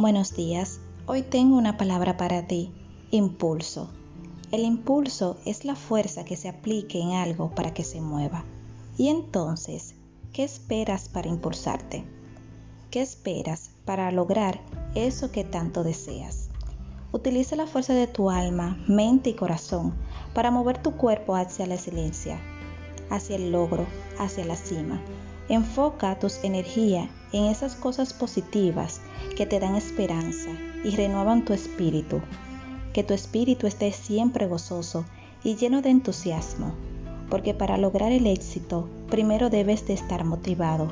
Buenos días, hoy tengo una palabra para ti, impulso. El impulso es la fuerza que se aplique en algo para que se mueva. Y entonces, ¿qué esperas para impulsarte? ¿Qué esperas para lograr eso que tanto deseas? Utiliza la fuerza de tu alma, mente y corazón para mover tu cuerpo hacia la excelencia, hacia el logro, hacia la cima. Enfoca tus energías en esas cosas positivas que te dan esperanza y renuevan tu espíritu. Que tu espíritu esté siempre gozoso y lleno de entusiasmo, porque para lograr el éxito primero debes de estar motivado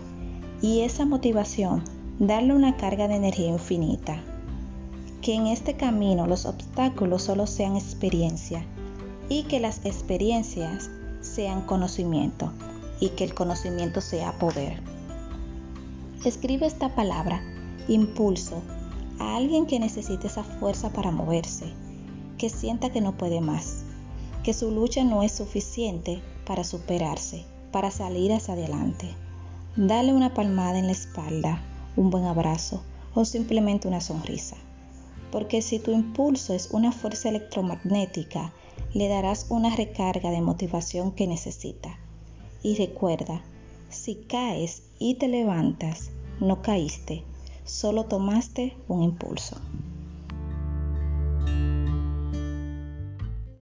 y esa motivación darle una carga de energía infinita. Que en este camino los obstáculos solo sean experiencia y que las experiencias sean conocimiento y que el conocimiento sea poder. Escribe esta palabra, impulso, a alguien que necesite esa fuerza para moverse, que sienta que no puede más, que su lucha no es suficiente para superarse, para salir hacia adelante. Dale una palmada en la espalda, un buen abrazo o simplemente una sonrisa. Porque si tu impulso es una fuerza electromagnética, le darás una recarga de motivación que necesita. Y recuerda, si caes y te levantas, no caíste, solo tomaste un impulso.